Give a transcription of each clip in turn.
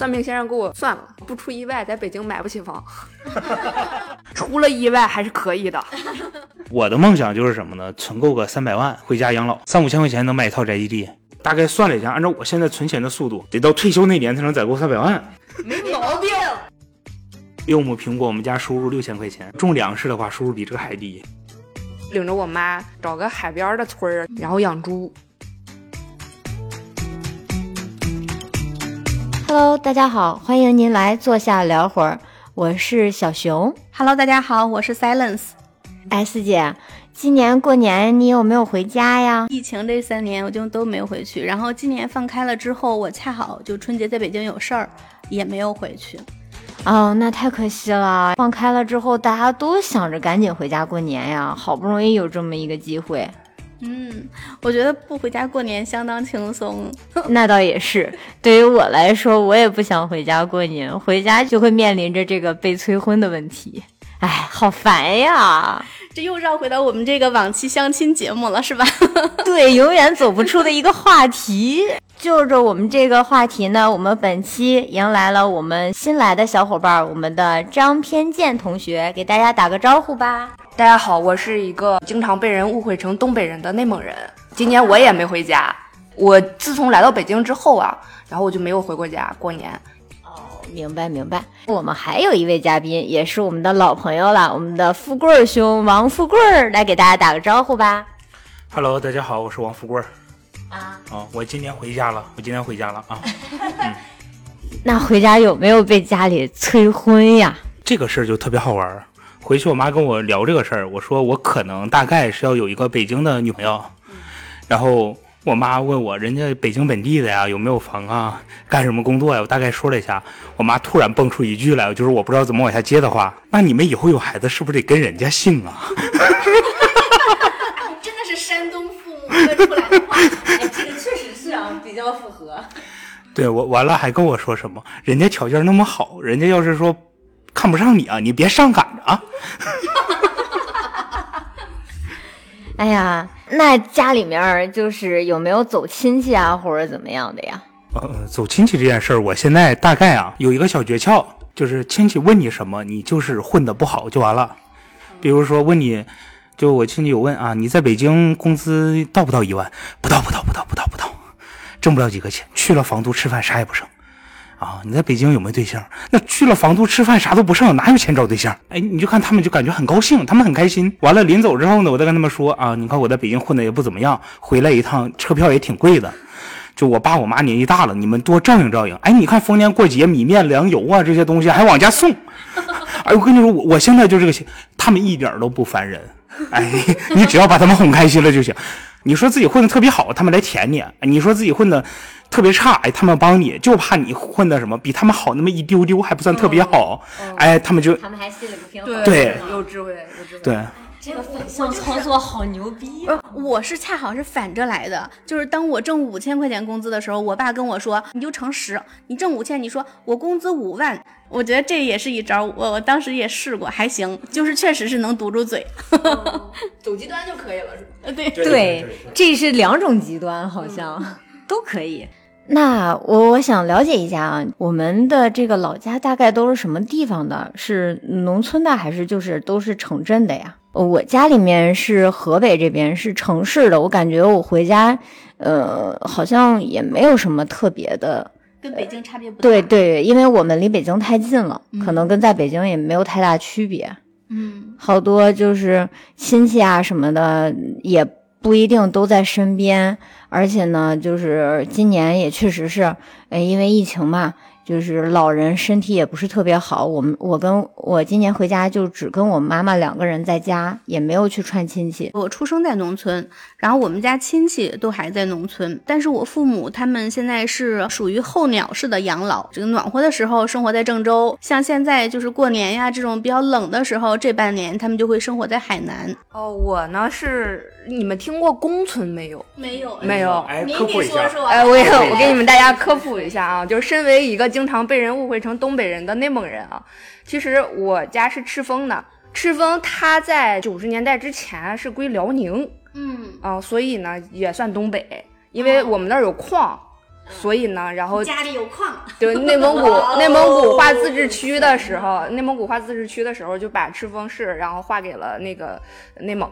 算命先生给我算了，不出意外，在北京买不起房。出了意外还是可以的。我的梦想就是什么呢？存够个三百万，回家养老，三五千块钱能买一套宅基地。大概算了一下，按照我现在存钱的速度，得到退休那年才能攒够三百万。没毛病。六亩苹果，我们家收入六千块钱，种粮食的话，收入比这个还低。领着我妈找个海边的村儿，然后养猪。Hello，大家好，欢迎您来坐下聊会儿，我是小熊。Hello，大家好，我是 Silence。哎，四姐，今年过年你有没有回家呀？疫情这三年我就都没有回去，然后今年放开了之后，我恰好就春节在北京有事儿，也没有回去。哦，那太可惜了。放开了之后，大家都想着赶紧回家过年呀，好不容易有这么一个机会。嗯，我觉得不回家过年相当轻松。那倒也是，对于我来说，我也不想回家过年，回家就会面临着这个被催婚的问题。哎，好烦呀！这又绕回到我们这个往期相亲节目了，是吧？对，永远走不出的一个话题。就着我们这个话题呢，我们本期迎来了我们新来的小伙伴，我们的张偏见同学，给大家打个招呼吧。大家好，我是一个经常被人误会成东北人的内蒙人。今年我也没回家。我自从来到北京之后啊，然后我就没有回过家过年。哦，明白明白。我们还有一位嘉宾，也是我们的老朋友了，我们的富贵儿兄王富贵儿，来给大家打个招呼吧。Hello，大家好，我是王富贵儿。啊哦，我今年回家了，我今年回家了啊。那回家有没有被家里催婚呀？这个事儿就特别好玩儿。回去我妈跟我聊这个事儿，我说我可能大概是要有一个北京的女朋友，然后我妈问我人家北京本地的呀有没有房啊，干什么工作呀？我大概说了一下，我妈突然蹦出一句来，就是我不知道怎么往下接的话，那你们以后有孩子是不是得跟人家姓啊？真的是山东父母问出来的话。哎，这个确实是啊，比较符合。对我完了还跟我说什么？人家条件那么好，人家要是说看不上你啊，你别上赶着啊。哎呀，那家里面就是有没有走亲戚啊，或者怎么样的呀？呃，走亲戚这件事儿，我现在大概啊有一个小诀窍，就是亲戚问你什么，你就是混的不好就完了。比如说问你，就我亲戚有问啊，你在北京工资到不到一万？不到，不到，不到，不到，不到，挣不了几个钱，去了房租吃饭啥也不剩。啊，你在北京有没有对象？那去了房租吃饭啥都不剩，哪有钱找对象？哎，你就看他们就感觉很高兴，他们很开心。完了临走之后呢，我再跟他们说啊，你看我在北京混的也不怎么样，回来一趟车票也挺贵的。就我爸我妈年纪大了，你们多照应照应。哎，你看逢年过节米面粮油啊这些东西还往家送。哎，我跟你说，我我现在就这个心，他们一点都不烦人。哎，你只要把他们哄开心了就行。你说自己混的特别好，他们来舔你；你说自己混的特别差，哎，他们帮你，就怕你混的什么比他们好那么一丢丢，还不算特别好。哎，他们就他们还心里不平衡对有智慧，有智慧。对。这个反向操作好牛逼呃，我是恰好是反着来的，就是当我挣五千块钱工资的时候，我爸跟我说，你就乘十，你挣五千，你说我工资五万，我觉得这也是一招，我我当时也试过，还行，就是确实是能堵住嘴。走极端就可以了，是吧？呃，对，对，这是两种极端，好像、都可以。那我我想了解一下啊，我们的这个老家大概都是什么地方的？是农村的，还是就是都是城镇的呀？呃我家里面是河北这边，是城市的。我感觉我回家，呃，好像也没有什么特别的。跟北京差别不大。对，对，因为我们离北京太近了，可能跟在北京也没有太大区别。嗯，好多就是亲戚啊什么的，也不一定都在身边。而且呢，就是今年也确实是，呃，因为疫情嘛，就是老人身体也不是特别好。我们我跟我今年回家就只跟我妈妈两个人在家，也没有去串亲戚。我出生在农村，然后我们家亲戚都还在农村，但是我父母他们现在是属于候鸟式的养老，这个暖和的时候生活在郑州，像现在就是过年呀这种比较冷的时候，这半年他们就会生活在海南。哦，我呢是你们听过公村没有？没有没有。哎，科普一下。哎，我也我给你们大家科普一下啊，就是身为一个经常被人误会成东北人的内蒙人啊，其实我家是赤峰的。赤峰它在九十年代之前是归辽宁嗯，啊，所以呢也算东北，因为我们那儿有矿，所以呢，然后家里有矿，对内蒙古内蒙古划自治区的时候，内蒙古划自治区的时候就把赤峰市然后划给了那个内蒙，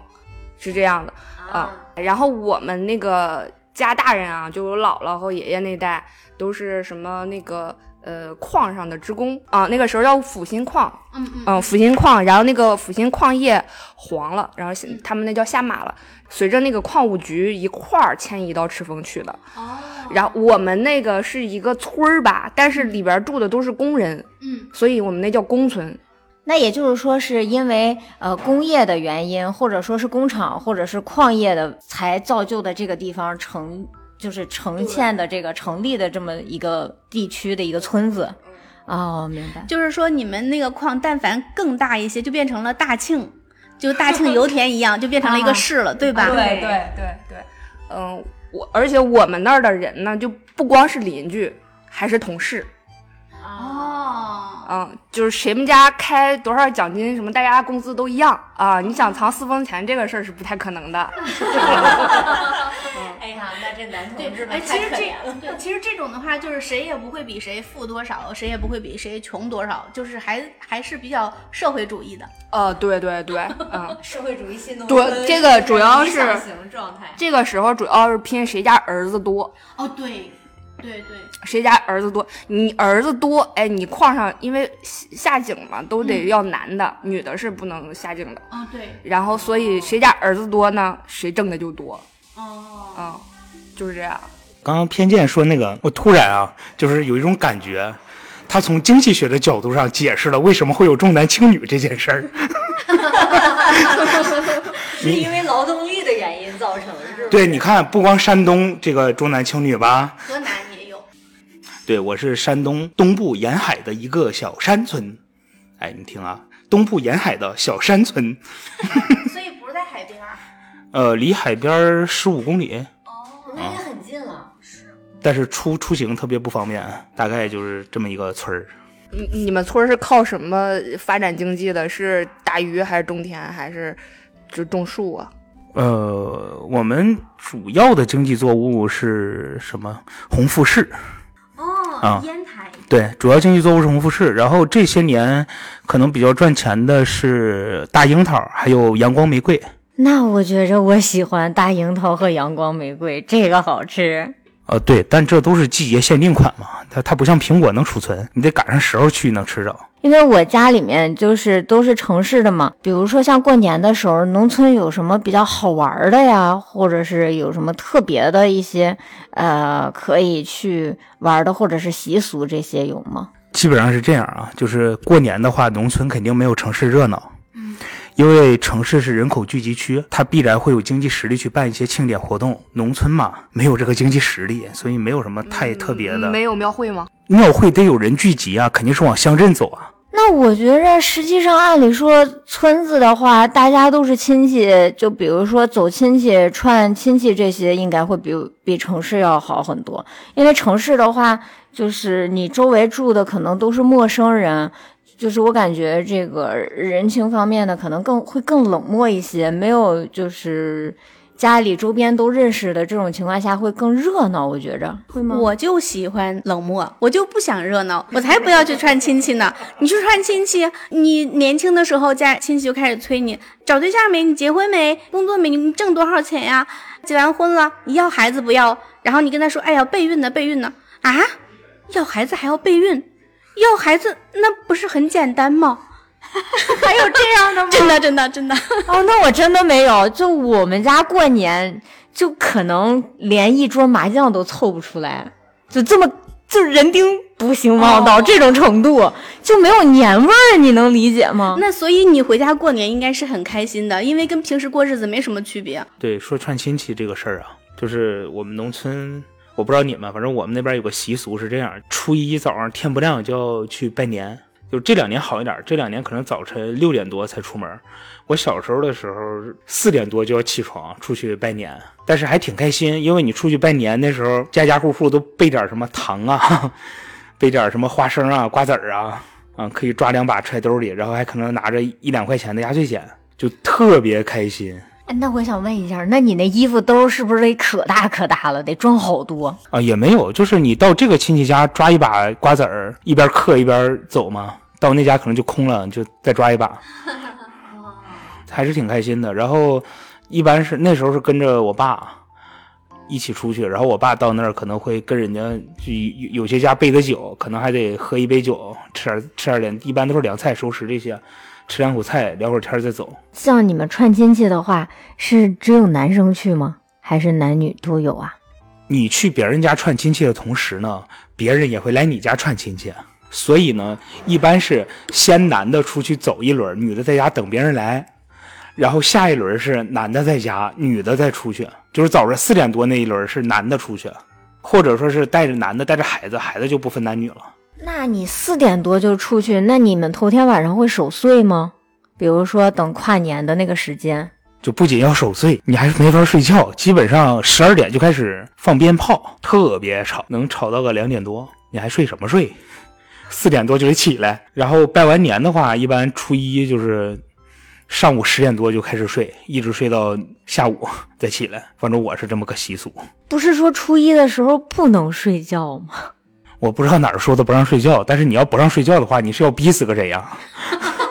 是这样的啊。然后我们那个家大人啊，就姥姥和爷爷那代都是什么那个。呃，矿上的职工啊，那个时候叫阜新矿，嗯嗯，嗯，阜新矿，然后那个阜新矿业黄了，然后他们那叫下马了，随着那个矿务局一块儿迁移到赤峰去的。哦，然后我们那个是一个村儿吧，但是里边住的都是工人，嗯，所以我们那叫工村。那也就是说，是因为呃工业的原因，或者说是工厂，或者是矿业的，才造就的这个地方成。就是呈现的这个成立的这么一个地区的一个村子，哦，明白。就是说你们那个矿，但凡更大一些，就变成了大庆，就大庆油田一样，就变成了一个 市了，对吧？对对对对，嗯，我而且我们那儿的人呢，就不光是邻居，还是同事。哦，嗯，就是谁们家开多少奖金什么，大家工资都一样啊。你想藏私房钱这个事儿是不太可能的。这男同志们太可怜了。对，其实这种的话，就是谁也不会比谁富多少，谁也不会比谁穷多少，就是还还是比较社会主义的。呃，对对对，嗯，社会主义新农村。这个主要是状态。这个时候主要是拼谁家儿子多。哦，对，对对。谁家儿子多？你儿子多，哎，你矿上因为下井嘛，都得要男的，女的是不能下井的。哦，对。然后，所以谁家儿子多呢，谁挣的就多。哦，嗯，就是这样。刚刚偏见说那个，我突然啊，就是有一种感觉，他从经济学的角度上解释了为什么会有重男轻女这件事儿。是因为劳动力的原因造成，是吧？对，你看，不光山东这个重男轻女吧，河南也有。对，我是山东东部沿海的一个小山村。哎，你听啊，东部沿海的小山村。所以不是在海边。呃，离海边十五公里，也很近了。是，但是出出行特别不方便，大概就是这么一个村儿。你你们村是靠什么发展经济的？是打鱼还是种田还是就种树啊？呃，我们主要的经济作物是什么？红富士。哦，烟台。对，主要经济作物是红富士。然后这些年可能比较赚钱的是大樱桃，还有阳光玫瑰。那我觉着我喜欢大樱桃和阳光玫瑰，这个好吃。呃，对，但这都是季节限定款嘛，它它不像苹果能储存，你得赶上时候去能吃着。因为我家里面就是都是城市的嘛，比如说像过年的时候，农村有什么比较好玩的呀，或者是有什么特别的一些呃可以去玩的，或者是习俗这些有吗？基本上是这样啊，就是过年的话，农村肯定没有城市热闹。因为城市是人口聚集区，它必然会有经济实力去办一些庆典活动。农村嘛，没有这个经济实力，所以没有什么太特别的。没有庙会吗？庙会得有人聚集啊，肯定是往乡镇走啊。那我觉着，实际上按理说，村子的话，大家都是亲戚，就比如说走亲戚、串亲戚这些，应该会比比城市要好很多。因为城市的话，就是你周围住的可能都是陌生人。就是我感觉这个人情方面的可能更会更冷漠一些，没有就是家里周边都认识的这种情况下会更热闹，我觉着会吗？我就喜欢冷漠，我就不想热闹，我才不要去串亲戚呢。你去串亲戚，你年轻的时候家亲戚就开始催你找对象没？你结婚没？工作没？你挣多少钱呀？结完婚了，你要孩子不要？然后你跟他说，哎呀，备孕呢，备孕呢？啊，要孩子还要备孕？要孩子那不是很简单吗？还有这样的吗？真的真的真的哦，那我真的没有。就我们家过年，就可能连一桌麻将都凑不出来，就这么就人丁不兴旺到这种程度，就没有年味儿，你能理解吗？那所以你回家过年应该是很开心的，因为跟平时过日子没什么区别。对，说串亲戚这个事儿啊，就是我们农村。我不知道你们，反正我们那边有个习俗是这样：初一早上天不亮就要去拜年。就这两年好一点，这两年可能早晨六点多才出门。我小时候的时候四点多就要起床出去拜年，但是还挺开心，因为你出去拜年那时候家家户户都备点什么糖啊，备点什么花生啊、瓜子儿啊，啊可以抓两把揣兜里，然后还可能拿着一两块钱的压岁钱，就特别开心。哎那我想问一下，那你那衣服兜是不是得可大可大了，得装好多？啊，也没有，就是你到这个亲戚家抓一把瓜子儿，一边嗑一边走嘛。到那家可能就空了，就再抓一把，还是挺开心的。然后一般是那时候是跟着我爸一起出去，然后我爸到那儿可能会跟人家就有有些家备的酒，可能还得喝一杯酒，吃点吃点凉，一般都是凉菜熟食这些，吃两口菜聊会儿天再走。像你们串亲戚的话，是只有男生去吗？还是男女都有啊？你去别人家串亲戚的同时呢，别人也会来你家串亲戚。所以呢，一般是先男的出去走一轮，女的在家等别人来，然后下一轮是男的在家，女的再出去。就是早上四点多那一轮是男的出去，或者说是带着男的带着孩子，孩子就不分男女了。那你四点多就出去，那你们头天晚上会守岁吗？比如说等跨年的那个时间，就不仅要守岁，你还是没法睡觉。基本上十二点就开始放鞭炮，特别吵，能吵到个两点多，你还睡什么睡？四点多就得起来，然后拜完年的话，一般初一就是上午十点多就开始睡，一直睡到下午 再起来。反正我是这么个习俗。不是说初一的时候不能睡觉吗？我不知道哪儿说的不让睡觉，但是你要不让睡觉的话，你是要逼死个谁呀？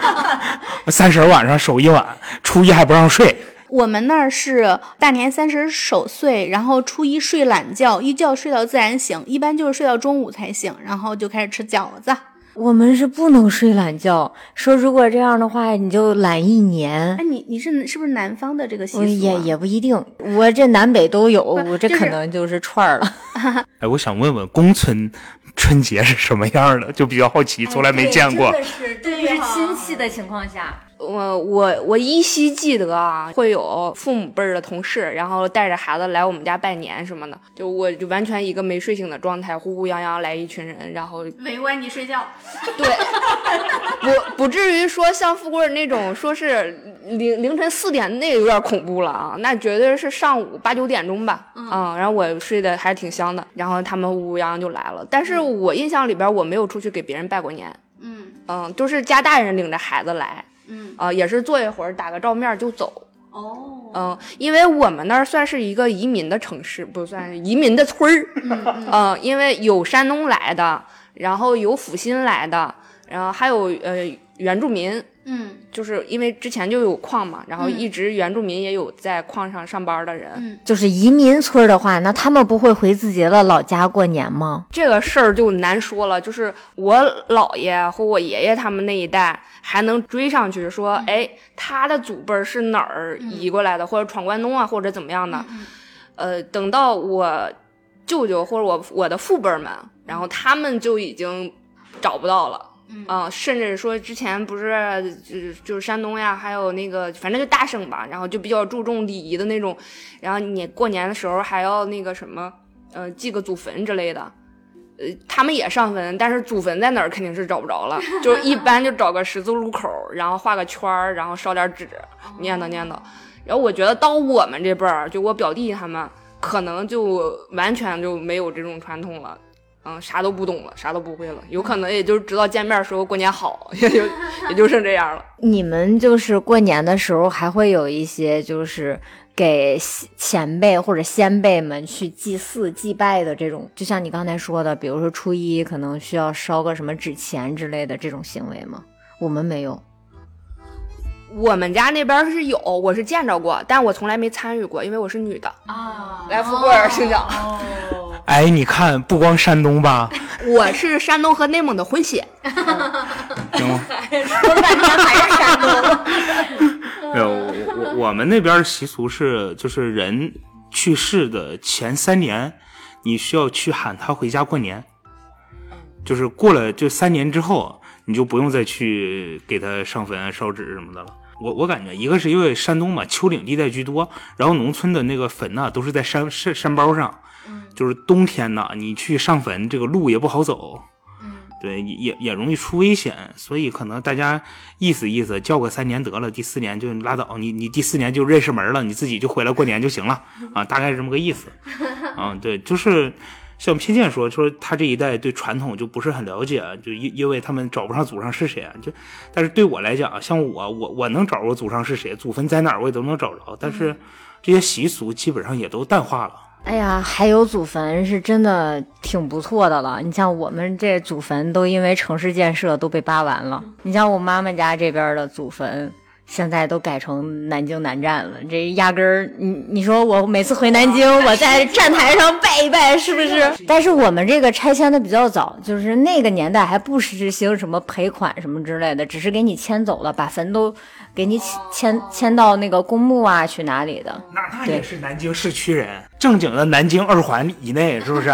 三十晚上守一晚，初一还不让睡。我们那儿是大年三十守岁，然后初一睡懒觉，一觉睡到自然醒，一般就是睡到中午才醒，然后就开始吃饺子。我们是不能睡懒觉，说如果这样的话，你就懒一年哎，。你你是是不是南方的这个习俗、啊？也也不一定，我这南北都有，我这可能就是串儿了。哎，我想问问公村春节是什么样的？就比较好奇，从来没见过。是，对于是亲戚的情况下，我我我依稀记得啊，会有父母辈儿的同事，然后带着孩子来我们家拜年什么的，就我就完全一个没睡醒的状态，呼呼泱泱来一群人，然后围观你睡觉。对，不不至于说像富贵儿那种，说是凌凌晨四点，那个有点恐怖了啊，那绝对是上午八九点钟吧，嗯，然后我睡得还是挺香的，然后他们呼呼泱泱就来了，但是我印象里边我没有出去给别人拜过年，嗯。嗯，都是家大人领着孩子来，嗯啊、也是坐一会儿打个照面就走。哦，嗯，因为我们那儿算是一个移民的城市，不算是移民的村儿。嗯 因为有山东来的，然后有阜新来的，然后还有呃原住民，嗯就是因为之前就有矿嘛，然后一直原住民也有在矿上上班的人。嗯就是移民村儿的话，那他们不会回自己的老家过年吗？这个事儿就难说了，就是我姥爷和我爷爷他们那一代还能追上去，说，哎，他的祖辈儿是哪儿移过来的，或者闯关东啊，或者怎么样的。呃，等到我舅舅或者我我的父辈们，然后他们就已经找不到了。嗯、甚至说之前不是就是就是山东呀，还有那个反正就大省吧，然后就比较注重礼仪的那种，然后你过年的时候还要那个什么，呃，祭个祖坟之类的。呃，他们也上坟，但是祖坟在哪儿肯定是找不着了，就一般就找个十字路口，然后画个圈儿，然后烧点纸，念叨念叨。然后我觉得到我们这辈儿，就我表弟他们，可能就完全就没有这种传统了，嗯，啥都不懂了，啥都不会了，有可能也就知道见面说过年好，也就 也就剩这样了。你们就是过年的时候还会有一些就是给前辈或者先辈们去祭祀祭拜的这种，就像你刚才说的，比如说初一可能需要烧个什么纸钱之类的这种行为吗？我们没有。我们家那边是有，我是见着过，但我从来没参与过，因为我是女的。啊来，富贵儿请讲。哎，你看，不光山东吧，我是山东和内蒙的混血，行吗？说半天还是山东。没有，我我我们那边习俗是，就是人去世的前三年，你需要去喊他回家过年。就是过了这三年之后，你就不用再去给他上坟啊、烧纸什么的了。我我感觉，一个是因为山东嘛，丘陵地带居多，然后农村的那个坟呐、都是在山山山包上，就是冬天呐，你去上坟，这个路也不好走，对，也也也容易出危险，所以可能大家意思意思，叫个三年得了，第四年就拉倒，你你第四年就认识门了，你自己就回来过年就行了 啊，大概是这么个意思。啊，对，就是像偏见说说他这一代对传统就不是很了解，就因因为他们找不上祖上是谁啊。就，但是对我来讲，像我我我能找着祖上是谁，祖坟在哪儿我也都能找着。但是这些习俗基本上也都淡化了。哎呀，还有祖坟是真的挺不错的了。你像我们这祖坟都因为城市建设都被扒完了。你像我妈妈家这边的祖坟。现在都改成南京南站了，这压根儿，你你说我每次回南京，我在站台上拜一拜，是不是？但是我们这个拆迁的比较早，就是那个年代还不实行什么赔款什么之类的，只是给你迁走了，把坟都给你迁迁到那个公墓啊，去哪里的？那那也是南京市区人，正经的南京二环以内，是不是？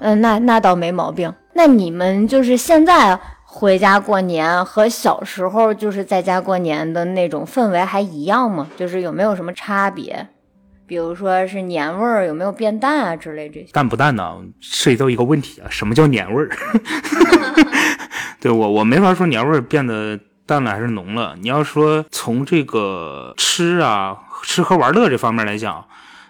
嗯，那那倒没毛病。那你们就是现在。回家过年和小时候就是在家过年的那种氛围还一样吗？就是有没有什么差别？比如说是年味儿有没有变淡啊之类这些？淡不淡呢？涉及到一个问题啊，什么叫年味儿？对我我没法说年味儿变得淡了还是浓了。你要说从这个吃啊、吃喝玩乐这方面来讲，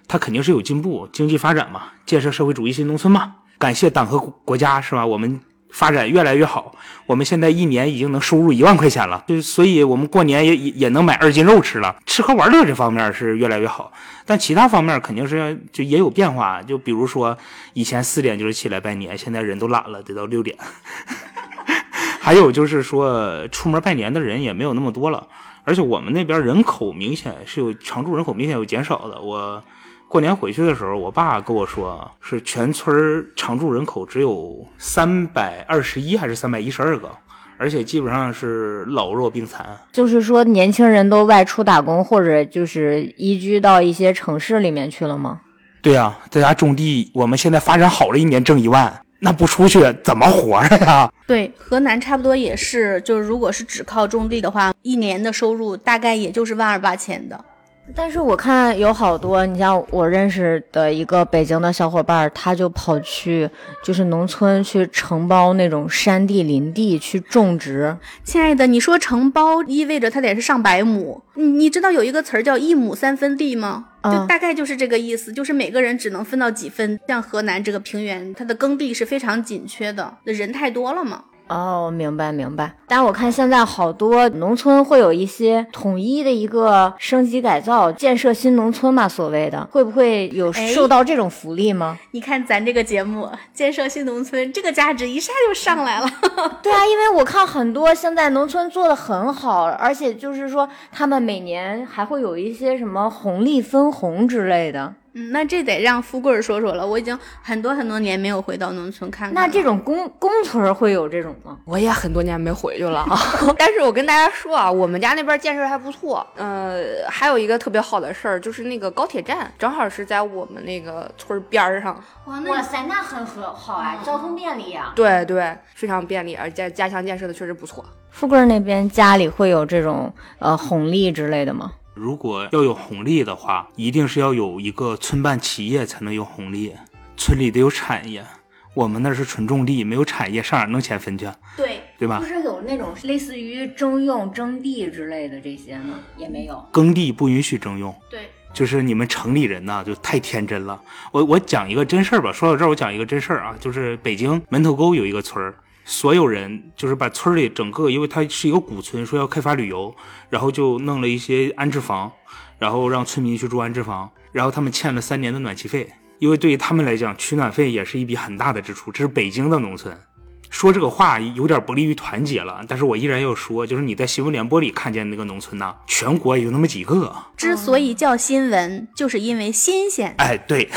它肯定是有进步，经济发展嘛，建设社会主义新农村嘛，感谢党和国家是吧？我们。发展越来越好，我们现在一年已经能收入一万块钱了，就所以我们过年也也能买二斤肉吃了。吃喝玩乐这方面是越来越好，但其他方面肯定是就也有变化。就比如说以前四点就是起来拜年，现在人都懒了，得到六点。还有就是说出门拜年的人也没有那么多了，而且我们那边人口明显是有常住人口明显有减少的。我。过年回去的时候，我爸跟我说，是全村常住人口只有三百二十一还是三百一十二个，而且基本上是老弱病残。就是说，年轻人都外出打工，或者就是移居到一些城市里面去了吗？对呀，在家种地。我们现在发展好了，一年挣一万，那不出去怎么活着呀？对，河南差不多也是，就是如果是只靠种地的话，一年的收入大概也就是万二八千的。但是我看有好多，你像我认识的一个北京的小伙伴，他就跑去就是农村去承包那种山地林地去种植。亲爱的，你说承包意味着他得是上百亩，你你知道有一个词儿叫一亩三分地吗？就大概就是这个意思，就是每个人只能分到几分。像河南这个平原，它的耕地是非常紧缺的，人太多了嘛。哦，明白明白。但是我看现在好多农村会有一些统一的一个升级改造、建设新农村嘛，所谓的会不会有受到这种福利吗？你看咱这个节目建设新农村，这个价值一下就上来了。对啊，因为我看很多现在农村做的很好，而且就是说他们每年还会有一些什么红利分红之类的。嗯，那这得让富贵说说了。我已经很多很多年没有回到农村看看。那这种公公村会有这种吗？我也很多年没回去了啊。但是我跟大家说啊，我们家那边建设还不错。呃，还有一个特别好的事儿，就是那个高铁站正好是在我们那个村边上。哇塞，那很很好啊，交通便利啊。对对，非常便利，而且加强建设的确实不错。富贵那边家里会有这种呃红利之类的吗？如果要有红利的话，一定是要有一个村办企业才能有红利，村里得有产业。我们那是纯种地，没有产业，上哪弄钱分去？对，对吧？不是有那种类似于征用、征地之类的这些吗？也没有，耕地不允许征用。对，就是你们城里人呐，就太天真了。我我讲一个真事儿吧。说到这儿，我讲一个真事儿啊，就是北京门头沟有一个村儿。所有人就是把村里整个，因为它是一个古村，说要开发旅游，然后就弄了一些安置房，然后让村民去住安置房，然后他们欠了三年的暖气费，因为对于他们来讲，取暖费也是一笔很大的支出。这是北京的农村，说这个话有点不利于团结了，但是我依然要说，就是你在新闻联播里看见那个农村呐，全国也就那么几个。之所以叫新闻，就是因为新鲜。哎，对。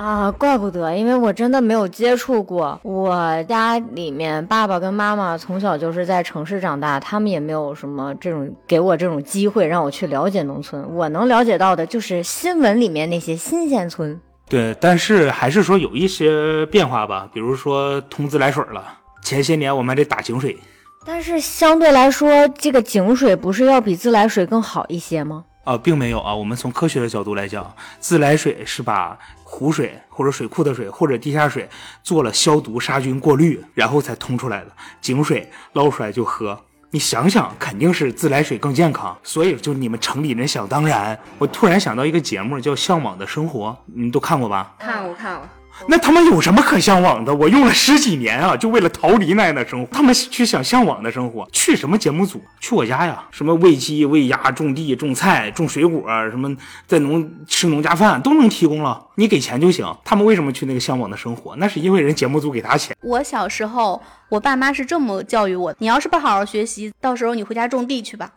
啊，怪不得，因为我真的没有接触过。我家里面爸爸跟妈妈从小就是在城市长大，他们也没有什么这种给我这种机会让我去了解农村。我能了解到的就是新闻里面那些新鲜村。对，但是还是说有一些变化吧，比如说通自来水了。前些年我们还得打井水，但是相对来说，这个井水不是要比自来水更好一些吗？啊，并没有啊。我们从科学的角度来讲，自来水是把湖水或者水库的水或者地下水做了消毒、杀菌、过滤，然后才通出来的。井水捞出来就喝，你想想，肯定是自来水更健康。所以就你们城里人想当然。我突然想到一个节目叫《向往的生活》，你们都看过吧？看过，看过。那他们有什么可向往的？我用了十几年啊，就为了逃离那样的生活。他们去想向往的生活，去什么节目组？去我家呀，什么喂鸡、喂鸭、种地、种菜、种水果，什么在农吃农家饭都能提供了，你给钱就行。他们为什么去那个向往的生活？那是因为人节目组给他钱。我小时候，我爸妈是这么教育我：你要是不好好学习，到时候你回家种地去吧。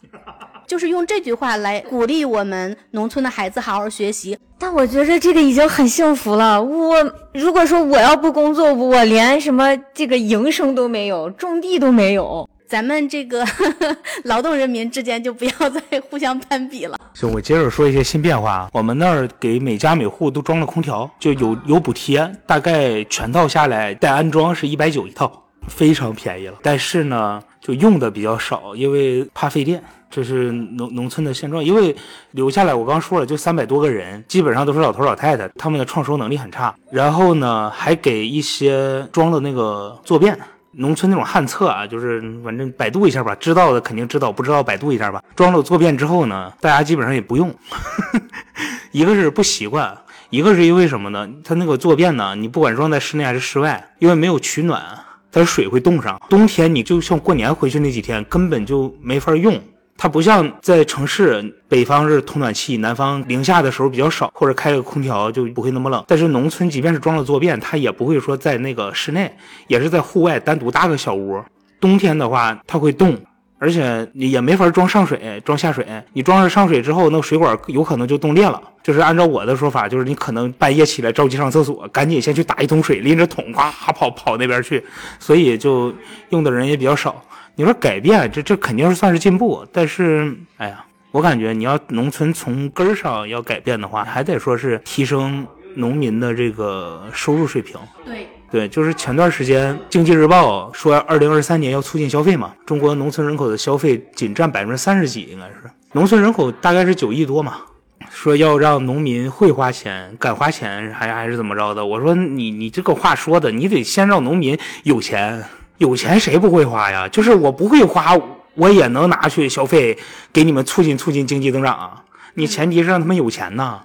就是用这句话来鼓励我们农村的孩子好好学习。但我觉得这个已经很幸福了。我如果说我要不工作，我连什么这个营生都没有，种地都没有。咱们这个 劳动人民之间就不要再互相攀比了。行，我接着说一些新变化。我们那儿给每家每户都装了空调，就有有补贴，大概全套下来带安装是一百九一套，非常便宜了。但是呢，就用的比较少，因为怕费电。这是农农村的现状，因为留下来我刚说了，就三百多个人，基本上都是老头老太太，他们的创收能力很差。然后呢，还给一些装了那个坐便，农村那种旱厕啊，就是反正百度一下吧，知道的肯定知道，不知道百度一下吧。装了坐便之后呢，大家基本上也不用，一个是不习惯，一个是因为什么呢？它那个坐便呢，你不管装在室内还是室外，因为没有取暖，它的水会冻上。冬天你就像过年回去那几天，根本就没法用。它不像在城市，北方是通暖气，南方零下的时候比较少，或者开个空调就不会那么冷。但是农村即便是装了坐便，它也不会说在那个室内，也是在户外单独搭个小屋。冬天的话，它会冻，而且你也没法装上水、装下水。你装上上水之后，那个水管有可能就冻裂了。就是按照我的说法，就是你可能半夜起来着急上厕所，赶紧先去打一桶水，拎着桶哗跑跑那边去，所以就用的人也比较少。你说改变，这这肯定是算是进步，但是，哎呀，我感觉你要农村从根儿上要改变的话，还得说是提升农民的这个收入水平。对对，就是前段时间《经济日报》说，二零二三年要促进消费嘛，中国农村人口的消费仅占百分之三十几，应该是农村人口大概是九亿多嘛，说要让农民会花钱、敢花钱，还还是怎么着的？我说你你这个话说的，你得先让农民有钱。有钱谁不会花呀？就是我不会花，我也能拿去消费，给你们促进促进经济增长啊！你前提是让他们有钱呐。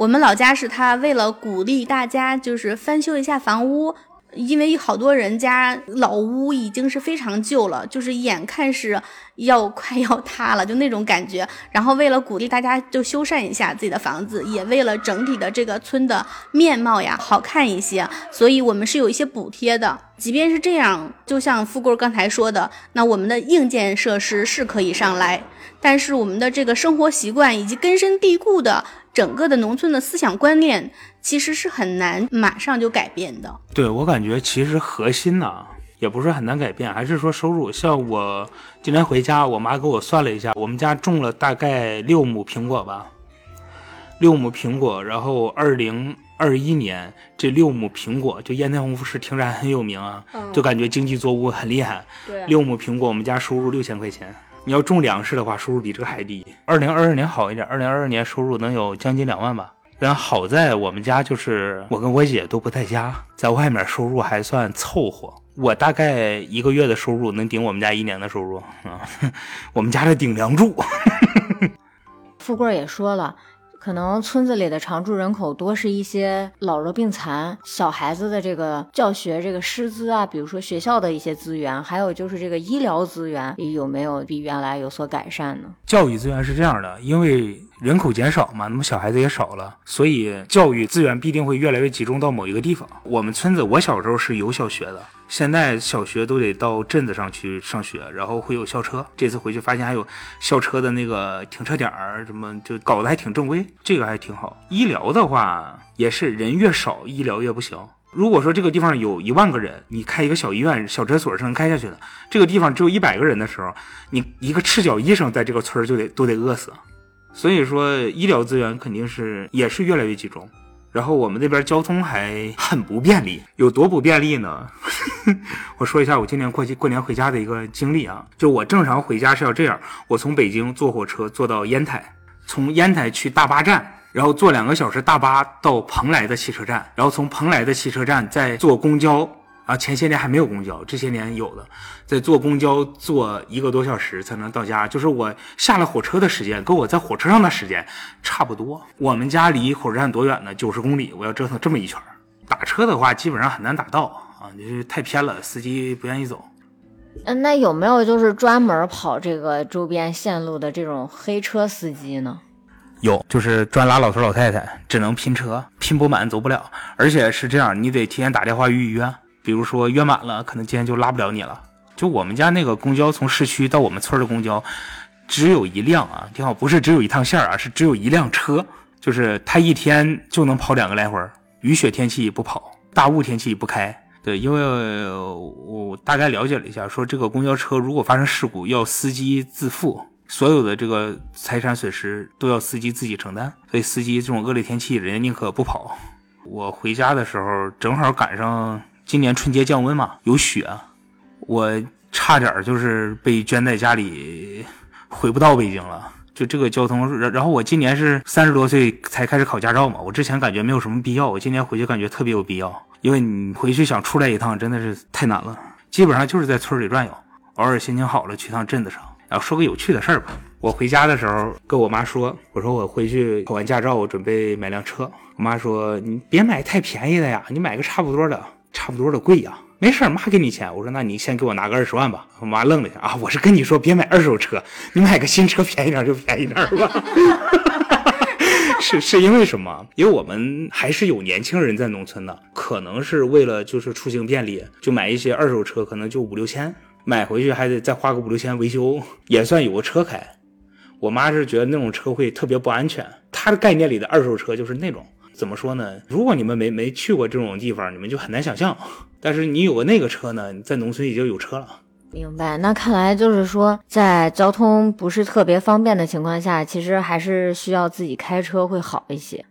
我们老家是他为了鼓励大家，就是翻修一下房屋。因为好多人家老屋已经是非常旧了，就是眼看是要快要塌了，就那种感觉。然后为了鼓励大家就修缮一下自己的房子，也为了整体的这个村的面貌呀好看一些，所以我们是有一些补贴的。即便是这样，就像富贵刚才说的，那我们的硬件设施是可以上来，但是我们的这个生活习惯以及根深蒂固的。整个的农村的思想观念其实是很难马上就改变的。对我感觉，其实核心呢也不是很难改变，还是说收入。像我今天回家，我妈给我算了一下，我们家种了大概六亩苹果吧，六亩苹果。然后二零二一年这六亩苹果，就烟台红富士听着很有名啊，就感觉经济作物很厉害。对，六亩苹果，我们家收入六千块钱。你要种粮食的话，收入比这个还低。二零二二年好一点，二零二二年收入能有将近两万吧。但好在我们家就是我跟我姐都不在家，在外面收入还算凑合。我大概一个月的收入能顶我们家一年的收入啊，我们家的顶梁柱。富贵也说了。可能村子里的常住人口多是一些老弱病残，小孩子的这个教学这个师资啊，比如说学校的一些资源，还有就是这个医疗资源有没有比原来有所改善呢？教育资源是这样的，因为人口减少嘛，那么小孩子也少了，所以教育资源必定会越来越集中到某一个地方。我们村子，我小时候是有小学的。现在小学都得到镇子上去上学，然后会有校车。这次回去发现还有校车的那个停车点儿，什么就搞得还挺正规，这个还挺好。医疗的话也是人越少，医疗越不行。如果说这个地方有一万个人，你开一个小医院、小诊所是能开下去的。这个地方只有一百个人的时候，你一个赤脚医生在这个村儿就得都得饿死。所以说，医疗资源肯定是也是越来越集中。然后我们那边交通还很不便利，有多不便利呢？我说一下我今年过去过年回家的一个经历啊，就我正常回家是要这样，我从北京坐火车坐到烟台，从烟台去大巴站，然后坐两个小时大巴到蓬莱的汽车站，然后从蓬莱的汽车站再坐公交。啊，前些年还没有公交，这些年有的，在坐公交坐一个多小时才能到家，就是我下了火车的时间跟我在火车上的时间差不多。我们家离火车站多远呢？九十公里，我要折腾这么一圈打车的话，基本上很难打到啊，就是太偏了，司机不愿意走。嗯，那有没有就是专门跑这个周边线路的这种黑车司机呢？有，就是专拉老头老太太，只能拼车，拼不满走不了。而且是这样，你得提前打电话预约，比如说约满了，可能今天就拉不了你了。就我们家那个公交，从市区到我们村的公交，只有一辆啊，挺好，不是只有一趟线啊，是只有一辆车，就是它一天就能跑两个来回，雨雪天气不跑，大雾天气不开。对，因为我大概了解了一下，说这个公交车如果发生事故，要司机自负，所有的这个财产损失都要司机自己承担。所以司机这种恶劣天气，人家宁可不跑。我回家的时候正好赶上今年春节降温嘛，有雪，我差点就是被圈在家里，回不到北京了。就这个交通，然然后我今年是三十多岁才开始考驾照嘛，我之前感觉没有什么必要，我今年回去感觉特别有必要。因为你回去想出来一趟真的是太难了，基本上就是在村里转悠，偶尔心情好了去趟镇子上。然后说个有趣的事儿吧，我回家的时候跟我妈说，我说我回去考完驾照，我准备买辆车。我妈说你别买太便宜的呀，你买个差不多的，差不多的贵呀。没事儿，妈给你钱。我说那你先给我拿个二十万吧。我妈愣了一下啊，我是跟你说别买二手车，你买个新车便宜点就便宜点吧。是是因为什么？因为我们还是有年轻人在农村的，可能是为了就是出行便利，就买一些二手车，可能就五六千，买回去还得再花个五六千维修，也算有个车开。我妈是觉得那种车会特别不安全，她的概念里的二手车就是那种怎么说呢？如果你们没没去过这种地方，你们就很难想象。但是你有个那个车呢，在农村已经有车了。明白，那看来就是说，在交通不是特别方便的情况下，其实还是需要自己开车会好一些。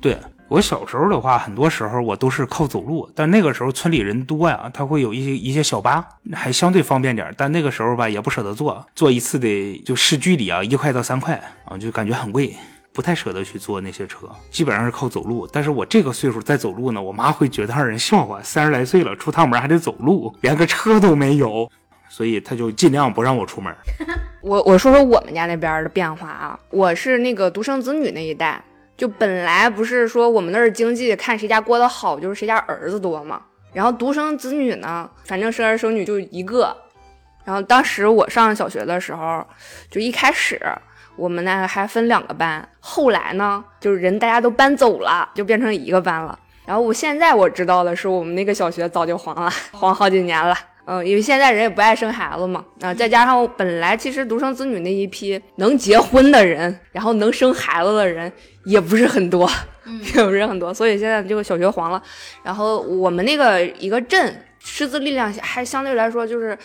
对我小时候的话，很多时候我都是靠走路，但那个时候村里人多呀，他会有一些一些小巴，还相对方便点。但那个时候吧，也不舍得坐，坐一次得就市距离啊，一块到三块啊，就感觉很贵，不太舍得去坐那些车，基本上是靠走路。但是我这个岁数再走路呢，我妈会觉得让人笑话，三十来岁了出趟门还得走路，连个车都没有。所以她就尽量不让我出门。我我说说我们家那边的变化啊，我是那个独生子女那一代，就本来不是说我们那儿经济看谁家过得好，就是谁家儿子多嘛。然后独生子女呢，反正生儿生女就一个。然后当时我上小学的时候，就一开始我们那还分两个班，后来呢，就是人大家都搬走了，就变成一个班了。然后我现在我知道的是，我们那个小学早就黄了，黄好几年了。嗯，因为现在人也不爱生孩子嘛，啊，再加上本来其实独生子女那一批能结婚的人，然后能生孩子的人也不是很多，也不是很多，所以现在这个小学黄了。然后我们那个一个镇师资力量还相对来说就是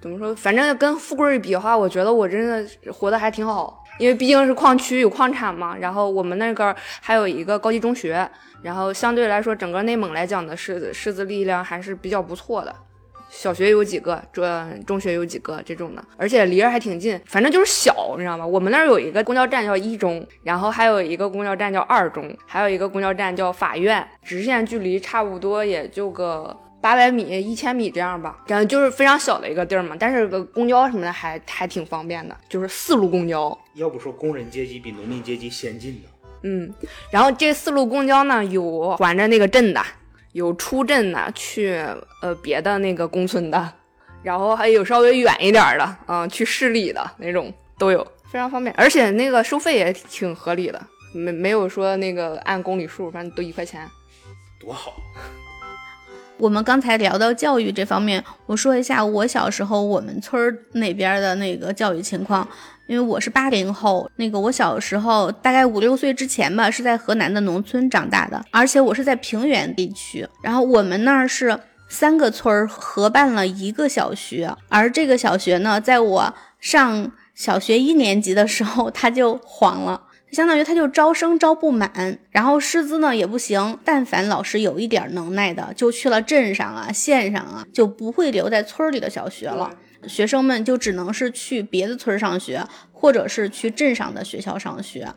怎么说，反正跟富贵比的话，我觉得我真的活得还挺好，因为毕竟是矿区有矿产嘛。然后我们那个还有一个高级中学，然后相对来说整个内蒙来讲的师师资力量还是比较不错的。小学有几个，中中学有几个这种的，而且离着还挺近，反正就是小，你知道吗？我们那儿有一个公交站叫一中，然后还有一个公交站叫二中，还有一个公交站叫法院，直线距离差不多也就个八百米、一千米这样吧，感觉就是非常小的一个地儿嘛。但是个公交什么的还还挺方便的，就是四路公交。要不说工人阶级比农民阶级先进呢？嗯，然后这四路公交呢，有环着那个镇的。有出镇的，去呃别的那个公村的，然后还有稍微远一点的，嗯，去市里的那种都有，非常方便，而且那个收费也挺合理的，没没有说那个按公里数，反正都一块钱，多好。我们刚才聊到教育这方面，我说一下我小时候我们村儿那边的那个教育情况。因为我是八零后，那个我小时候大概五六岁之前吧，是在河南的农村长大的，而且我是在平原地区。然后我们那儿是三个村儿合办了一个小学，而这个小学呢，在我上小学一年级的时候，它就黄了，相当于他就招生招不满，然后师资呢也不行。但凡老师有一点能耐的，就去了镇上啊、县上啊，就不会留在村里的小学了。学生们就只能是去别的村上学，或者是去镇上的学校上学。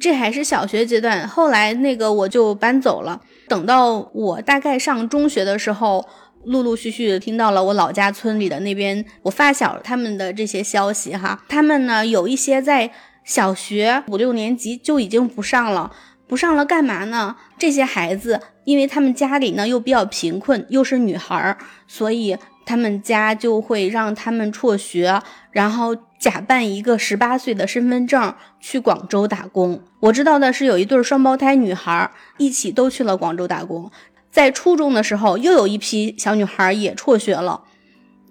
这还是小学阶段，后来那个我就搬走了。等到我大概上中学的时候，陆陆续续听到了我老家村里的那边我发小他们的这些消息哈。他们呢有一些在小学五六年级就已经不上了，不上了干嘛呢？这些孩子因为他们家里呢又比较贫困，又是女孩儿，所以他们家就会让他们辍学，然后假扮一个十八岁的身份证去广州打工。我知道的是，有一对双胞胎女孩一起都去了广州打工。在初中的时候，又有一批小女孩也辍学了。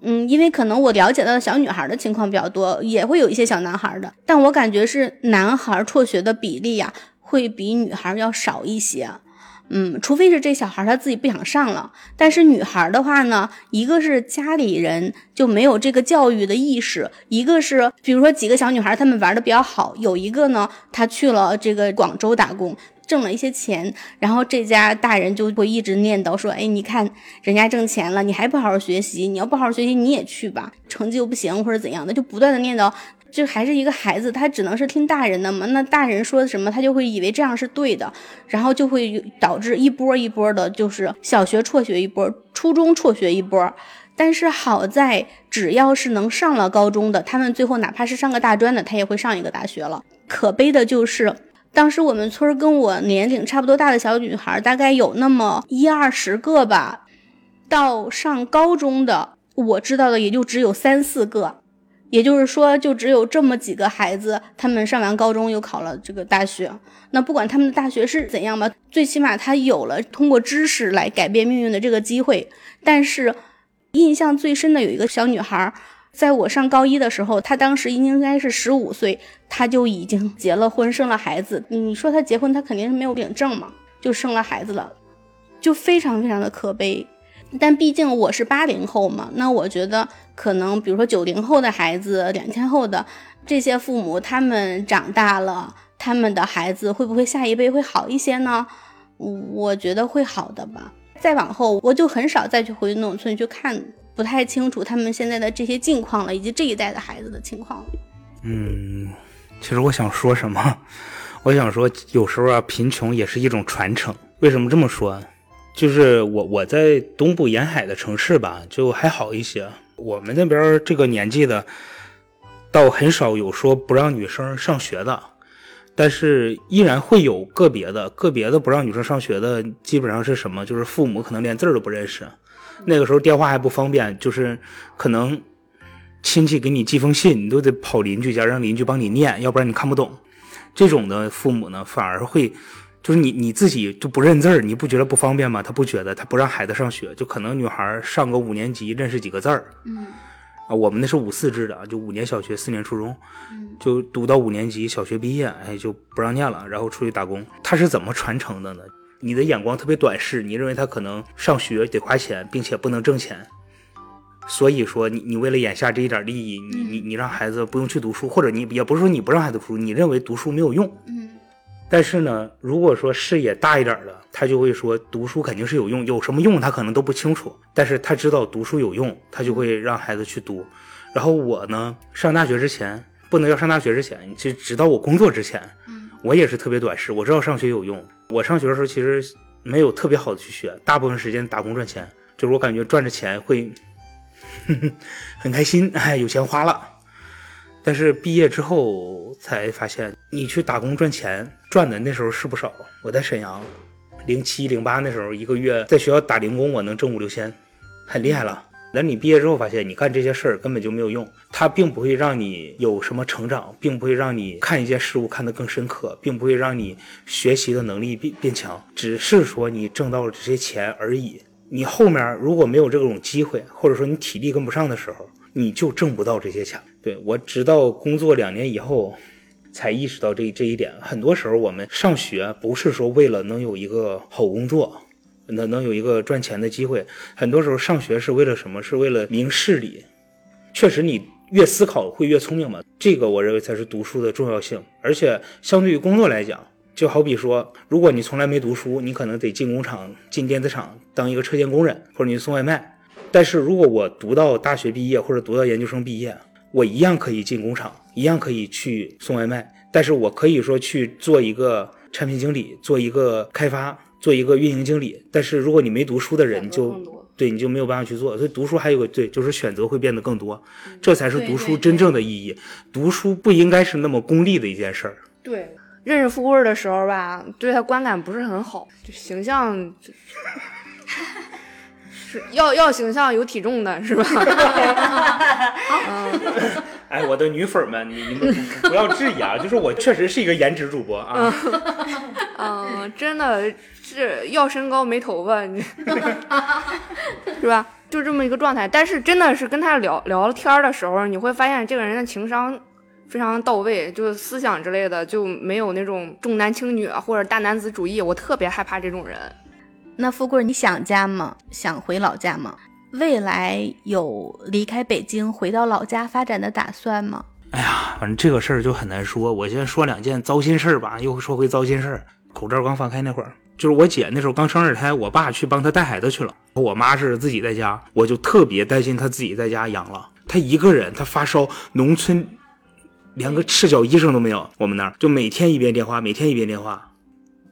嗯，因为可能我了解到的小女孩的情况比较多，也会有一些小男孩的，但我感觉是男孩辍学的比例呀，会比女孩要少一些。嗯，除非是这小孩他自己不想上了，但是女孩的话呢，一个是家里人就没有这个教育的意识，一个是比如说几个小女孩她们玩的比较好，有一个呢，她去了这个广州打工，挣了一些钱，然后这家大人就会一直念叨说，哎，你看人家挣钱了，你还不好好学习，你要不好好学习你也去吧，成绩又不行或者怎样的，就不断的念叨。就还是一个孩子，他只能是听大人的嘛。那大人说什么，他就会以为这样是对的，然后就会导致一波一波的，就是小学辍学一波，初中辍学一波。但是好在，只要是能上了高中的，他们最后哪怕是上个大专的，他也会上一个大学了。可悲的就是，当时我们村跟我年龄差不多大的小女孩，大概有那么一二十个吧，到上高中的，我知道的也就只有三四个。也就是说，就只有这么几个孩子，他们上完高中又考了这个大学。那不管他们的大学是怎样吧，最起码他有了通过知识来改变命运的这个机会。但是，印象最深的有一个小女孩，在我上高一的时候，他当时应该是十五岁，他就已经结了婚，生了孩子。你说他结婚，他肯定是没有领证嘛，就生了孩子了，就非常非常的可悲。但毕竟我是八零后嘛，那我觉得可能，比如说九零后的孩子、两千后的这些父母，他们长大了，他们的孩子会不会下一辈会好一些呢？我觉得会好的吧。再往后，我就很少再去回农村去看，不太清楚他们现在的这些境况了，以及这一代的孩子的情况。嗯，其实我想说什么？我想说，有时候啊，贫穷也是一种传承。为什么这么说？就是我我在东部沿海的城市吧，就还好一些。我们那边这个年纪的，倒很少有说不让女生上学的，但是依然会有个别的个别的不让女生上学的，基本上是什么？就是父母可能连字儿都不认识，那个时候电话还不方便，就是可能亲戚给你寄封信，你都得跑邻居家让邻居帮你念，要不然你看不懂。这种的父母呢，反而会。就是你你自己就不认字儿，你不觉得不方便吗？他不觉得，他不让孩子上学，就可能女孩上个五年级认识几个字儿。嗯，啊，我们那是五四制的，就五年小学，四年初中，就读到五年级，小学毕业，哎，就不让念了，然后出去打工。他是怎么传承的呢？你的眼光特别短视，你认为他可能上学得花钱，并且不能挣钱，所以说你你为了眼下这一点利益，你你你让孩子不用去读书，或者你也不是说你不让孩子读书，你认为读书没有用。嗯。但是呢，如果说视野大一点的，他就会说读书肯定是有用，有什么用他可能都不清楚，但是他知道读书有用，他就会让孩子去读。然后我呢，上大学之前不能要上大学之前，就直到我工作之前，我也是特别短视，我知道上学有用。我上学的时候其实没有特别好的去学，大部分时间打工赚钱，就是我感觉赚着钱会 很开心，哎，有钱花了。但是毕业之后才发现，你去打工赚钱赚的那时候是不少。我在沈阳，零七零八那时候一个月在学校打零工，我能挣五六千，很厉害了。那你毕业之后发现，你干这些事儿根本就没有用，它并不会让你有什么成长，并不会让你看一件事物看得更深刻，并不会让你学习的能力变变强，只是说你挣到了这些钱而已。你后面如果没有这种机会，或者说你体力跟不上的时候，你就挣不到这些钱。对我直到工作两年以后，才意识到这这一点。很多时候我们上学不是说为了能有一个好工作，能能有一个赚钱的机会。很多时候上学是为了什么？是为了明事理。确实，你越思考会越聪明嘛。这个我认为才是读书的重要性。而且相对于工作来讲，就好比说，如果你从来没读书，你可能得进工厂、进电子厂当一个车间工人，或者你送外卖。但是如果我读到大学毕业或者读到研究生毕业，我一样可以进工厂，一样可以去送外卖，但是我可以说去做一个产品经理，做一个开发，做一个运营经理。但是如果你没读书的人，就对你就没有办法去做。所以读书还有个对，就是选择会变得更多，这才是读书真正的意义。读书不应该是那么功利的一件事儿。对，认识富贵的时候吧，对他观感不是很好，就形象就 是是要要形象有体重的是吧？嗯，哎，我的女粉们，你你们不不要质疑啊，就是我确实是一个颜值主播啊。嗯，真的是要身高没头发，你 是吧？就这么一个状态。但是真的是跟他聊聊天儿的时候，你会发现这个人的情商非常到位，就是思想之类的就没有那种重男轻女啊或者大男子主义。我特别害怕这种人。那富贵，你想家吗？想回老家吗？未来有离开北京回到老家发展的打算吗？哎呀，反正这个事儿就很难说。我先说两件糟心事儿吧，又说回糟心事儿。口罩刚放开那会儿，就是我姐那时候刚生二胎，我爸去帮她带孩子去了，我妈是自己在家，我就特别担心她自己在家养了。她一个人，她发烧，农村连个赤脚医生都没有，我们那儿就每天一遍电话，每天一遍电话。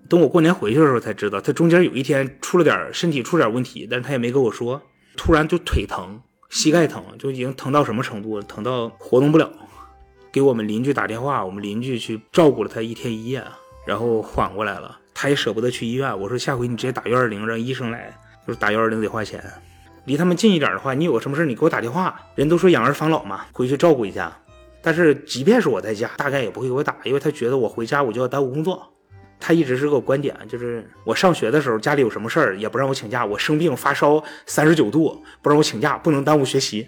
等我过年回去的时候才知道，她中间有一天出了点身体出了点问题，但是她也没跟我说，突然就腿疼，膝盖疼，就已经疼到什么程度，疼到活动不了。给我们邻居打电话，我们邻居去照顾了她一天一夜。然后缓过来了，他也舍不得去医院。我说下回你直接打幺二零，让医生来。就是打幺二零得花钱，离他们近一点的话，你有个什么事你给我打电话。人都说养儿防老嘛，回去照顾一下。但是即便是我在家，大概也不会给我打，因为他觉得我回家我就要耽误工作。他一直是个观点，就是我上学的时候家里有什么事儿也不让我请假，我生病发烧三十九度不让我请假，不能耽误学习。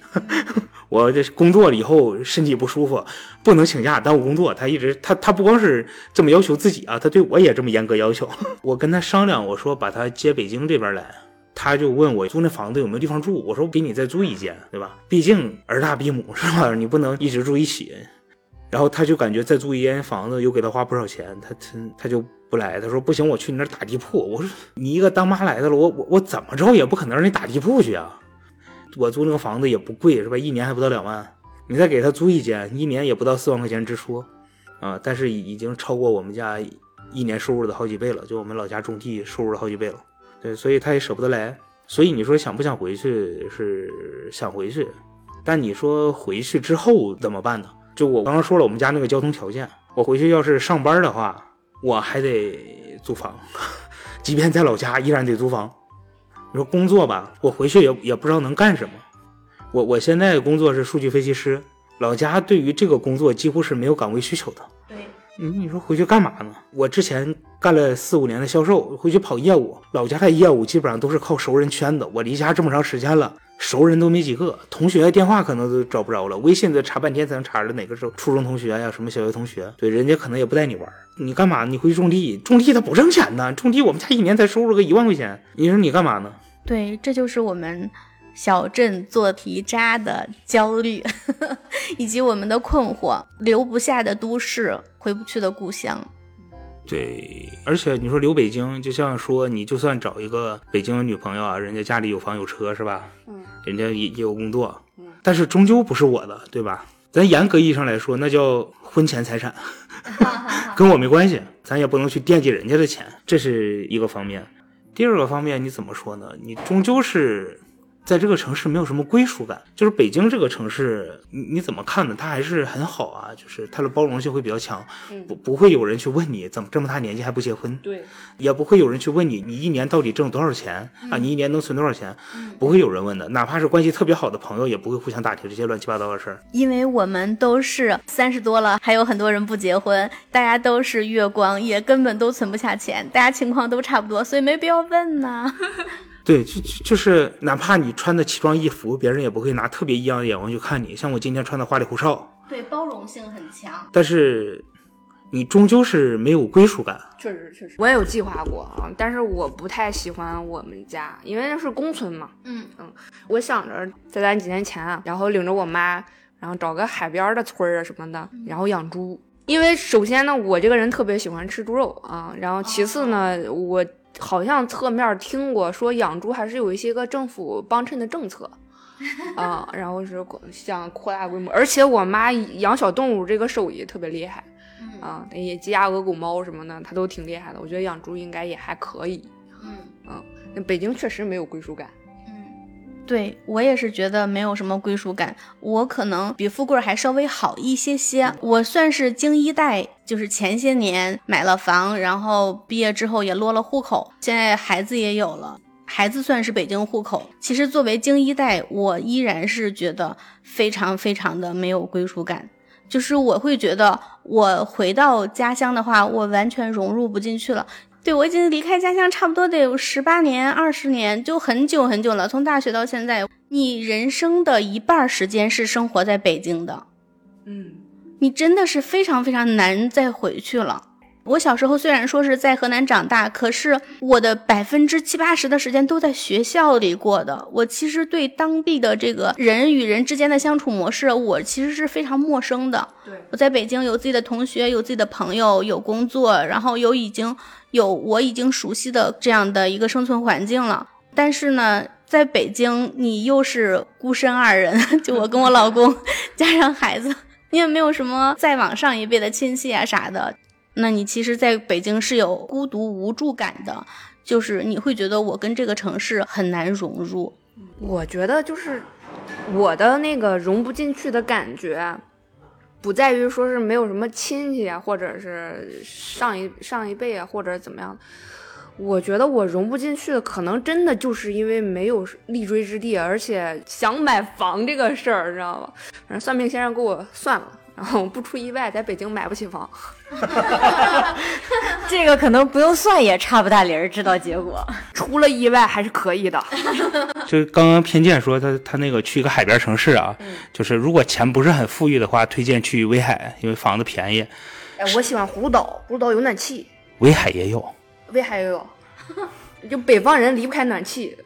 我这工作了以后身体不舒服，不能请假耽误工作。他一直他他不光是这么要求自己啊，他对我也这么严格要求。我跟他商量，我说把他接北京这边来，他就问我租那房子有没有地方住。我说我给你再租一间，对吧？毕竟儿大逼母是吧？你不能一直住一起。然后他就感觉再租一间房子又给他花不少钱，他他他就不来。他说不行，我去你那儿打地铺。我说你一个当妈来的了，我我我怎么着也不可能让你打地铺去啊。我租那个房子也不贵是吧？一年还不到两万，你再给他租一间，一年也不到四万块钱支出，啊，但是已经超过我们家一年收入的好几倍了，就我们老家种地收入的好几倍了。对，所以他也舍不得来。所以你说想不想回去？是想回去，但你说回去之后怎么办呢？就我刚刚说了，我们家那个交通条件，我回去要是上班的话，我还得租房，即便在老家依然得租房。你说工作吧，我回去也也不知道能干什么。我我现在工作是数据分析师，老家对于这个工作几乎是没有岗位需求的。对，你你说回去干嘛呢？我之前干了四五年的销售，回去跑业务，老家的业务基本上都是靠熟人圈子。我离家这么长时间了。熟人都没几个，同学电话可能都找不着了，微信得查半天才能查着哪个是初中同学呀，什么小学同学。对，人家可能也不带你玩，你干嘛？你回去种地，种地他不挣钱呢。种地我们家一年才收入个一万块钱，你说你干嘛呢？对，这就是我们小镇做题渣的焦虑，以及我们的困惑。留不下的都市，回不去的故乡。对，而且你说留北京，就像说你就算找一个北京的女朋友啊，人家家里有房有车是吧？嗯，人家也也有工作，嗯，但是终究不是我的，对吧？咱严格意义上来说，那叫婚前财产，跟我没关系，咱也不能去惦记人家的钱，这是一个方面。第二个方面，你怎么说呢？你终究是。在这个城市没有什么归属感，就是北京这个城市，你你怎么看呢？它还是很好啊，就是它的包容性会比较强，不不会有人去问你怎么这么大年纪还不结婚，对，也不会有人去问你你一年到底挣多少钱啊，你一年能存多少钱，不会有人问的，哪怕是关系特别好的朋友，也不会互相打听这些乱七八糟的事儿。因为我们都是三十多了，还有很多人不结婚，大家都是月光，也根本都存不下钱，大家情况都差不多，所以没必要问呢。对，就就是哪怕你穿的奇装异服，别人也不会拿特别异样的眼光去看你。像我今天穿的花里胡哨，对，包容性很强。但是你终究是没有归属感。确实，确实，我也有计划过啊，但是我不太喜欢我们家，因为那是公村嘛。嗯嗯，我想着在咱几年前啊，然后领着我妈，然后找个海边的村儿啊什么的，然后养猪。因为首先呢，我这个人特别喜欢吃猪肉啊，然后其次呢，我。好像侧面听过说养猪还是有一些个政府帮衬的政策，啊，然后是想扩大规模，而且我妈养小动物这个手艺特别厉害，啊，那些鸡鸭鹅狗猫什么的，她都挺厉害的。我觉得养猪应该也还可以，嗯。嗯，那北京确实没有归属感，嗯，对我也是觉得没有什么归属感，我可能比富贵还稍微好一些些。我算是京一代，就是前些年买了房，然后毕业之后也落了户口，现在孩子也有了，孩子算是北京户口。其实作为京一代，我依然是觉得非常非常的没有归属感，就是我会觉得我回到家乡的话，我完全融入不进去了。对，我已经离开家乡差不多得有十八年、二十年，就很久很久了。从大学到现在，你人生的一半时间是生活在北京的，嗯，你真的是非常非常难再回去了。我小时候虽然说是在河南长大，可是我的百分之七八十的时间都在学校里过的。我其实对当地的这个人与人之间的相处模式，我其实是非常陌生的。对，我在北京有自己的同学，有自己的朋友，有工作，然后有已经有我已经熟悉的这样的一个生存环境了。但是呢，在北京你又是孤身二人，就我跟我老公 加上孩子，你也没有什么再往上一辈的亲戚啊啥的。那你其实在北京是有孤独无助感的，就是你会觉得我跟这个城市很难融入。我觉得就是我的那个融不进去的感觉，不在于说是没有什么亲戚啊，或者是上一上一辈啊，或者怎么样。我觉得我融不进去的，可能真的就是因为没有立锥之地，而且想买房这个事儿，知道吧？反正算命先生给我算了，然后不出意外，在北京买不起房。这个可能不用算也差不大离儿，知道结果。出了意外还是可以的。就刚刚偏见说他他那个去一个海边城市啊，就是如果钱不是很富裕的话，推荐去威海，因为房子便宜。哎，我喜欢葫芦岛，葫芦岛有暖气，威海也有。威海也有。就北方人离不开暖气。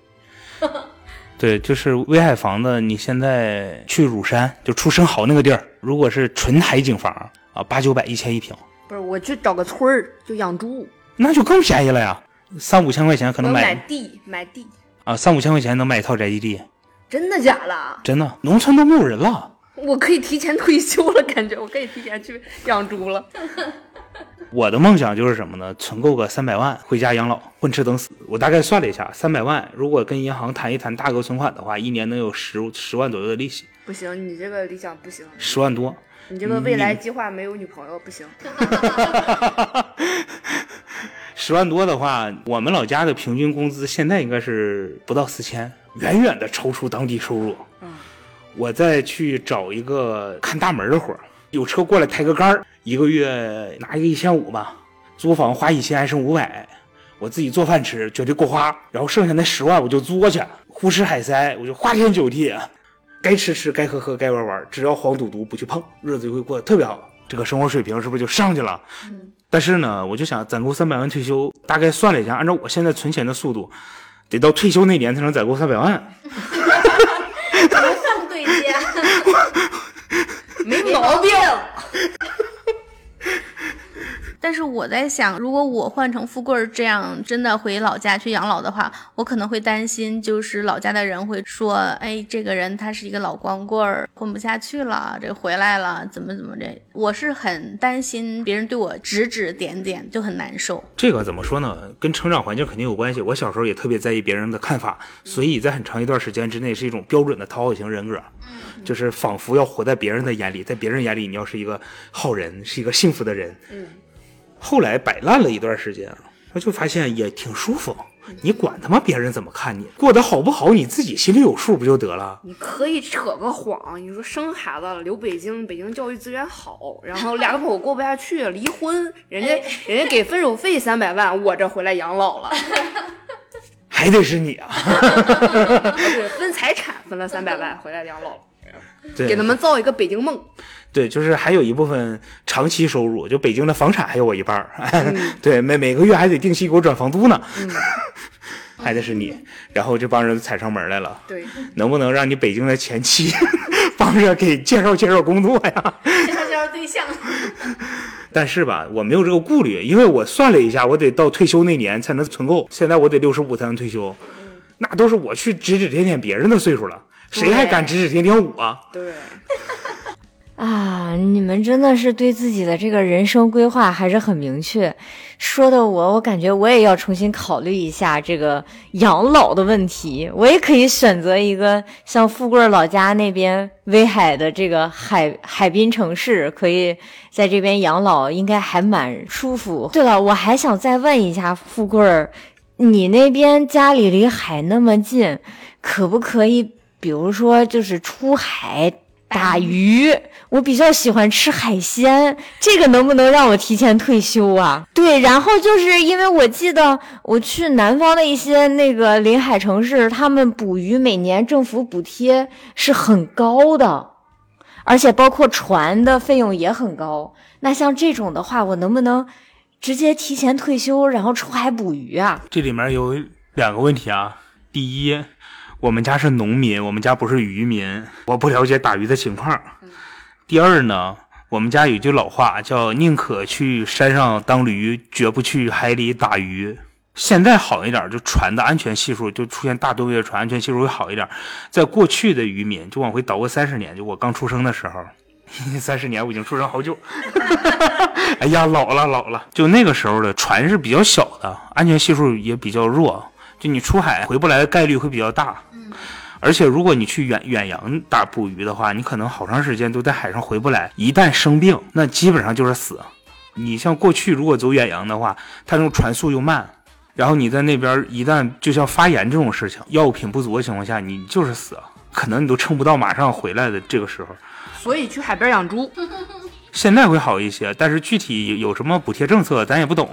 对，就是威海房子，你现在去乳山，就出生蚝那个地儿，如果是纯海景房啊，八九百一千一平。不是，我去找个村儿就养猪，那就更便宜了呀，三五千块钱可能买买地买地，啊，三五千块钱能买一套宅基地，真的假的？真的，农村都没有人了。我可以提前退休了，感觉我可以提前去养猪了。我的梦想就是什么呢？存够个三百万，回家养老，混吃等死。我大概算了一下，三百万如果跟银行谈一谈大额存款的话，一年能有十十万左右的利息，不行，你这个理想不行，十万多。你这个未来计划没有女朋友不行。十万多的话，我们老家的平均工资现在应该是不到四千，远远的超出当地收入。嗯，我再去找一个看大门的活儿，有车过来抬个杆儿，一个月拿一个一千五吧，租房花一千还剩五百，我自己做饭吃绝对够花，然后剩下那十万我就作去，胡吃海塞，我就花天酒地，该吃吃，该喝喝，该玩玩，只要黄赌毒不去碰，日子就会过得特别好，这个生活水平是不是就上去了？但是呢，我就想攒够三百万退休，大概算了一下，按照我现在存钱的速度，得到退休那年才能攒够三百万。无缝对接。没毛病。但是我在想，如果我换成富贵儿这样，真的回老家去养老的话，我可能会担心，就是老家的人会说，哎，这个人他是一个老光棍儿，混不下去了，这回来了，怎么怎么这，我是很担心别人对我指指点点，就很难受。这个怎么说呢？跟成长环境肯定有关系。我小时候也特别在意别人的看法，所以在很长一段时间之内是一种标准的讨好型人格，就是仿佛要活在别人的眼里，在别人眼里你要是一个好人，是一个幸福的人。嗯，后来摆烂了一段时间，我就发现也挺舒服。你管他妈别人怎么看你，过得好不好，你自己心里有数不就得了？你可以扯个谎，你说生孩子了留北京，北京教育资源好，然后俩口过不下去，离婚，人家人家给分手费三百万，我这回来养老了，还得是你啊！对，分财产分了三百万回来养老了，给他们造一个北京梦。对，就是还有一部分长期收入，就北京的房产还有我一半儿，对，每每个月还得定期给我转房租呢，还得是你，然后这帮人踩上门来了，对，能不能让你北京的前妻 帮着给介绍介绍工作呀？介绍介绍对象。但是吧，我没有这个顾虑，因为我算了一下，我得到退休那年才能存够，现在我得六十五才能退休，那都是我去指指点点别人的岁数了，谁还敢指指点点我啊？对，啊，你们真的是对自己的这个人生规划还是很明确，说的我我感觉我也要重新考虑一下这个养老的问题。我也可以选择一个像富贵老家那边威海的这个海海滨城市，可以在这边养老，应该还蛮舒服。对了，我还想再问一下富贵儿，你那边家里离海那么近，可不可以，比如说就是出海？打鱼，我比较喜欢吃海鲜，这个能不能让我提前退休啊？对，然后就是因为我记得我去南方的一些那个临海城市，他们捕鱼每年政府补贴是很高的，而且包括船的费用也很高。那像这种的话，我能不能直接提前退休，然后出海捕鱼啊？这里面有两个问题啊，第一。我们家是农民，我们家不是渔民，我不了解打鱼的情况。第二呢，我们家有句老话叫“宁可去山上当驴，绝不去海里打鱼”。现在好一点，就船的安全系数就出现大吨位的船，安全系数会好一点。在过去的渔民，就往回倒个三十年，就我刚出生的时候，三十年我已经出生好久。哎呀，老了老了，就那个时候的船是比较小的，安全系数也比较弱。就你出海回不来的概率会比较大，嗯，而且如果你去远远洋打捕鱼的话，你可能好长时间都在海上回不来，一旦生病，那基本上就是死。你像过去如果走远洋的话，它那种船速又慢，然后你在那边一旦就像发炎这种事情，药品不足的情况下，你就是死，可能你都撑不到马上回来的这个时候。所以去海边养猪，现在会好一些，但是具体有什么补贴政策咱也不懂，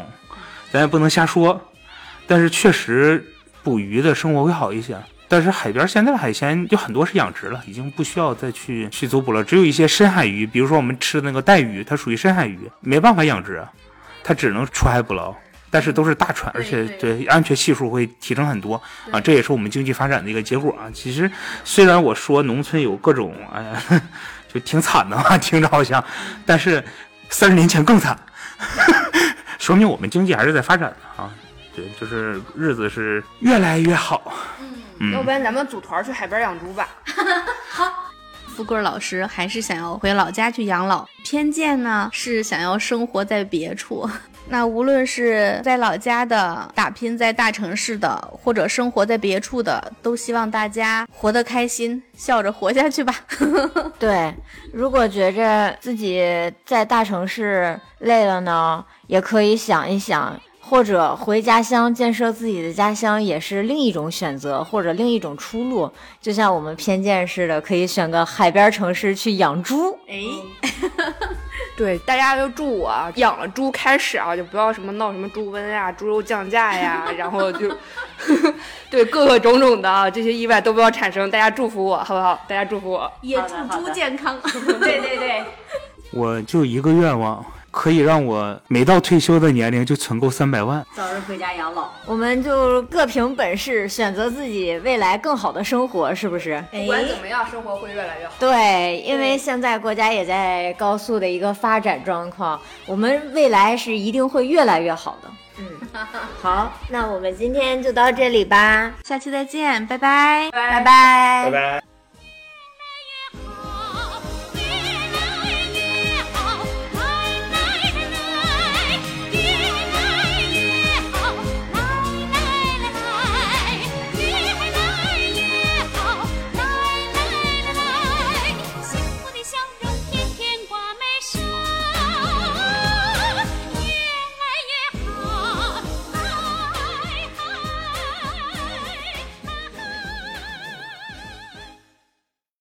咱也不能瞎说，但是确实。捕鱼的生活会好一些，但是海边现在的海鲜有很多是养殖了，已经不需要再去去走捕了。只有一些深海鱼，比如说我们吃的那个带鱼，它属于深海鱼，没办法养殖，它只能出海捕捞。但是都是大船，而且对安全系数会提升很多啊，这也是我们经济发展的一个结果啊。其实虽然我说农村有各种哎呀，就挺惨的嘛，听着好像，但是三十年前更惨，说明我们经济还是在发展的啊。对，就是日子是越来越好。嗯，要不然咱们组团去海边养猪吧。好，富贵老师还是想要回老家去养老，偏见呢是想要生活在别处。那无论是在老家的、打拼在大城市的，或者生活在别处的，都希望大家活得开心，笑着活下去吧。对，如果觉着自己在大城市累了呢，也可以想一想。或者回家乡建设自己的家乡也是另一种选择，或者另一种出路。就像我们偏见似的，可以选个海边城市去养猪。哎，对，大家就祝我养了猪开始啊，就不要什么闹什么猪瘟呀、猪肉降价呀，然后就 对各个种种的啊这些意外都不要产生。大家祝福我，好不好？大家祝福我，也祝猪健康。对对对，我就一个愿望。可以让我没到退休的年龄就存够三百万，早日回家养老。我们就各凭本事选择自己未来更好的生活，是不是？不管怎么样，生活会越来越好。对，因为现在国家也在高速的一个发展状况，我们未来是一定会越来越好的。嗯，好，那我们今天就到这里吧，下期再见，拜拜，拜拜，拜拜。